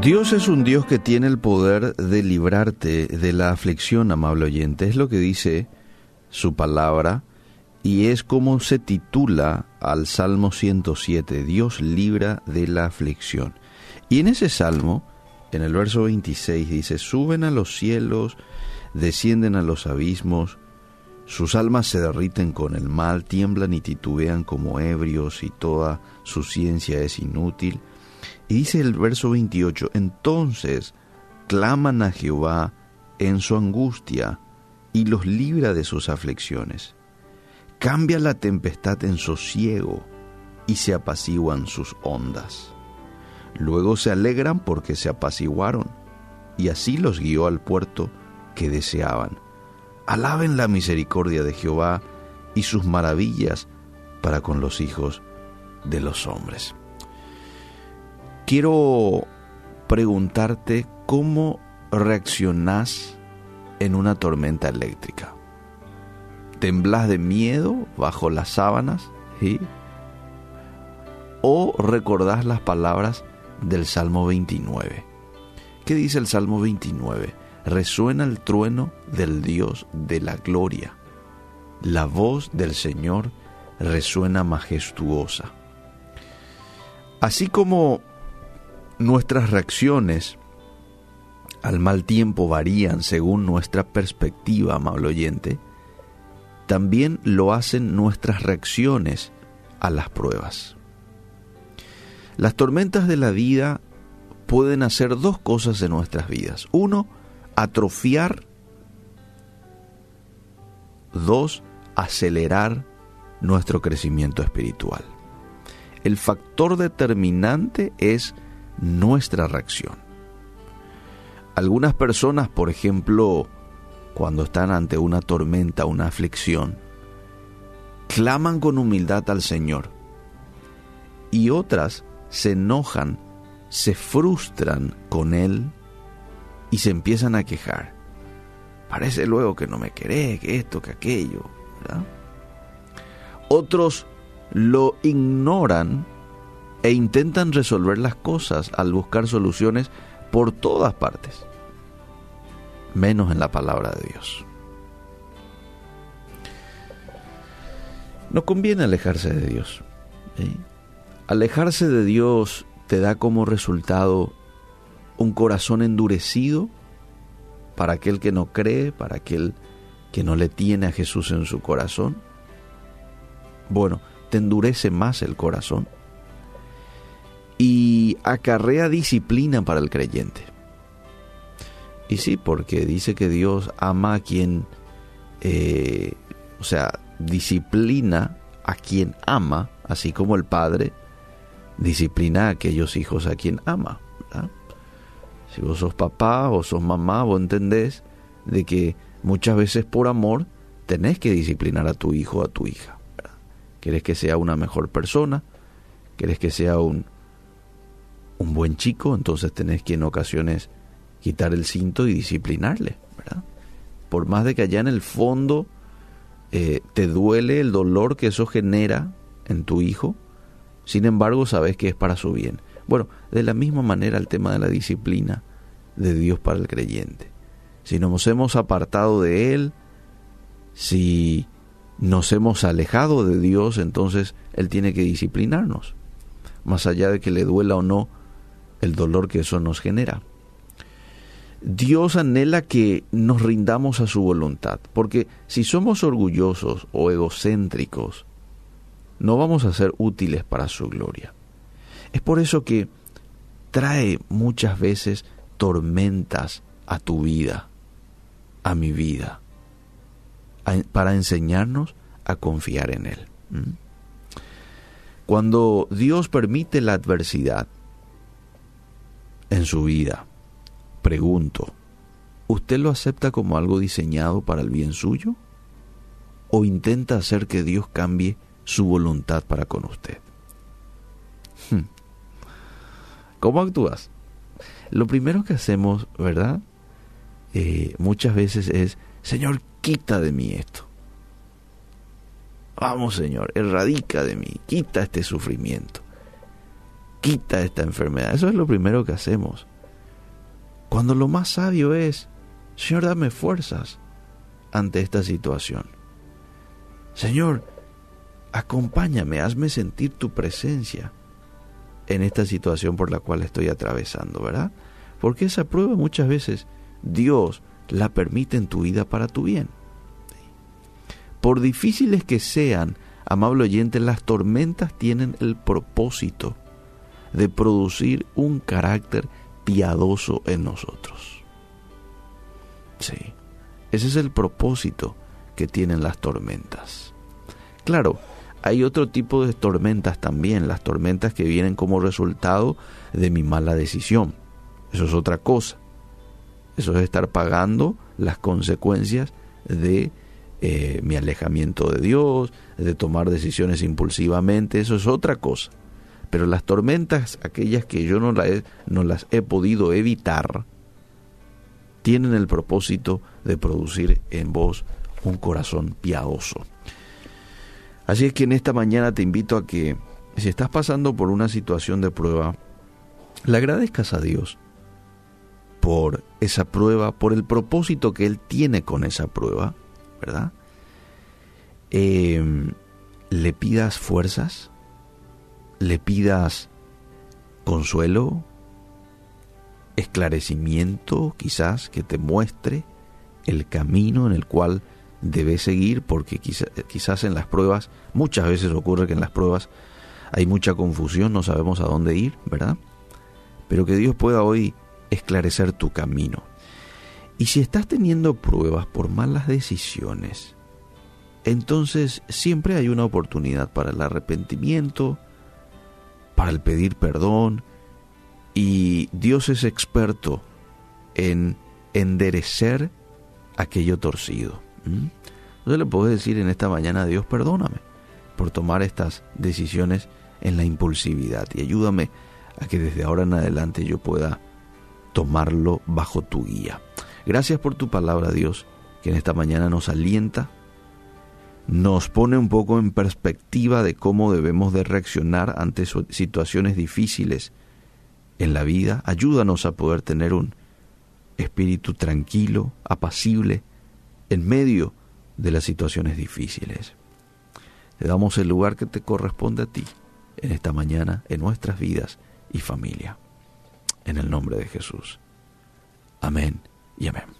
Dios es un Dios que tiene el poder de librarte de la aflicción, amable oyente. Es lo que dice su palabra y es como se titula al Salmo 107, Dios libra de la aflicción. Y en ese salmo, en el verso 26, dice, suben a los cielos, descienden a los abismos, sus almas se derriten con el mal, tiemblan y titubean como ebrios y toda su ciencia es inútil. Y dice el verso 28, entonces claman a Jehová en su angustia y los libra de sus aflicciones. Cambia la tempestad en sosiego y se apaciguan sus ondas. Luego se alegran porque se apaciguaron y así los guió al puerto que deseaban. Alaben la misericordia de Jehová y sus maravillas para con los hijos de los hombres quiero preguntarte cómo reaccionás en una tormenta eléctrica. ¿Temblás de miedo bajo las sábanas? ¿O recordás las palabras del Salmo 29? ¿Qué dice el Salmo 29? Resuena el trueno del Dios de la gloria. La voz del Señor resuena majestuosa. Así como Nuestras reacciones al mal tiempo varían según nuestra perspectiva, amable oyente. También lo hacen nuestras reacciones a las pruebas. Las tormentas de la vida pueden hacer dos cosas en nuestras vidas. Uno, atrofiar. Dos, acelerar nuestro crecimiento espiritual. El factor determinante es nuestra reacción. Algunas personas, por ejemplo, cuando están ante una tormenta, una aflicción, claman con humildad al Señor. Y otras se enojan, se frustran con Él y se empiezan a quejar. Parece luego que no me querés, que esto, que aquello. Otros lo ignoran e intentan resolver las cosas al buscar soluciones por todas partes, menos en la palabra de Dios. No conviene alejarse de Dios. Alejarse de Dios te da como resultado un corazón endurecido para aquel que no cree, para aquel que no le tiene a Jesús en su corazón. Bueno, te endurece más el corazón y acarrea disciplina para el creyente. Y sí, porque dice que Dios ama a quien, eh, o sea, disciplina a quien ama, así como el Padre disciplina a aquellos hijos a quien ama. Si vos sos papá o sos mamá, vos entendés de que muchas veces por amor tenés que disciplinar a tu hijo o a tu hija. Quieres que sea una mejor persona, quieres que sea un, un buen chico, entonces tenés que en ocasiones quitar el cinto y disciplinarle, ¿verdad? Por más de que allá en el fondo eh, te duele el dolor que eso genera en tu hijo, sin embargo sabes que es para su bien. Bueno, de la misma manera el tema de la disciplina de Dios para el creyente. Si nos hemos apartado de Él, si nos hemos alejado de Dios, entonces Él tiene que disciplinarnos. Más allá de que le duela o no el dolor que eso nos genera. Dios anhela que nos rindamos a su voluntad, porque si somos orgullosos o egocéntricos, no vamos a ser útiles para su gloria. Es por eso que trae muchas veces tormentas a tu vida, a mi vida, para enseñarnos a confiar en Él. Cuando Dios permite la adversidad, en su vida. Pregunto, ¿usted lo acepta como algo diseñado para el bien suyo? ¿O intenta hacer que Dios cambie su voluntad para con usted? Hmm. ¿Cómo actúas? Lo primero que hacemos, ¿verdad? Eh, muchas veces es, Señor, quita de mí esto. Vamos, Señor, erradica de mí, quita este sufrimiento quita esta enfermedad. Eso es lo primero que hacemos. Cuando lo más sabio es, Señor, dame fuerzas ante esta situación. Señor, acompáñame, hazme sentir tu presencia en esta situación por la cual estoy atravesando, ¿verdad? Porque esa prueba muchas veces Dios la permite en tu vida para tu bien. Por difíciles que sean, amable oyente, las tormentas tienen el propósito de producir un carácter piadoso en nosotros. Sí, ese es el propósito que tienen las tormentas. Claro, hay otro tipo de tormentas también, las tormentas que vienen como resultado de mi mala decisión. Eso es otra cosa. Eso es estar pagando las consecuencias de eh, mi alejamiento de Dios, de tomar decisiones impulsivamente. Eso es otra cosa. Pero las tormentas, aquellas que yo no, no las he podido evitar, tienen el propósito de producir en vos un corazón piadoso. Así es que en esta mañana te invito a que, si estás pasando por una situación de prueba, le agradezcas a Dios por esa prueba, por el propósito que Él tiene con esa prueba, ¿verdad? Em, le pidas fuerzas, le pidas consuelo, esclarecimiento, quizás que te muestre el camino en el cual debe seguir porque quizás en las pruebas, muchas veces ocurre que en las pruebas hay mucha confusión, no sabemos a dónde ir, ¿verdad? Pero que Dios pueda hoy esclarecer tu camino. Y si estás teniendo pruebas por malas decisiones, entonces siempre hay una oportunidad para el arrepentimiento, para el pedir perdón, y Dios es experto en enderecer aquello torcido. ¿Mm? Entonces le puedo decir en esta mañana a Dios, perdóname por tomar estas decisiones en la impulsividad y ayúdame a que desde ahora en adelante yo pueda tomarlo bajo tu guía. Gracias por tu palabra, Dios, que en esta mañana nos alienta, nos pone un poco en perspectiva de cómo debemos de reaccionar ante situaciones difíciles en la vida. Ayúdanos a poder tener un espíritu tranquilo, apacible, en medio de las situaciones difíciles. Le damos el lugar que te corresponde a ti en esta mañana, en nuestras vidas y familia. En el nombre de Jesús. Amén y amén.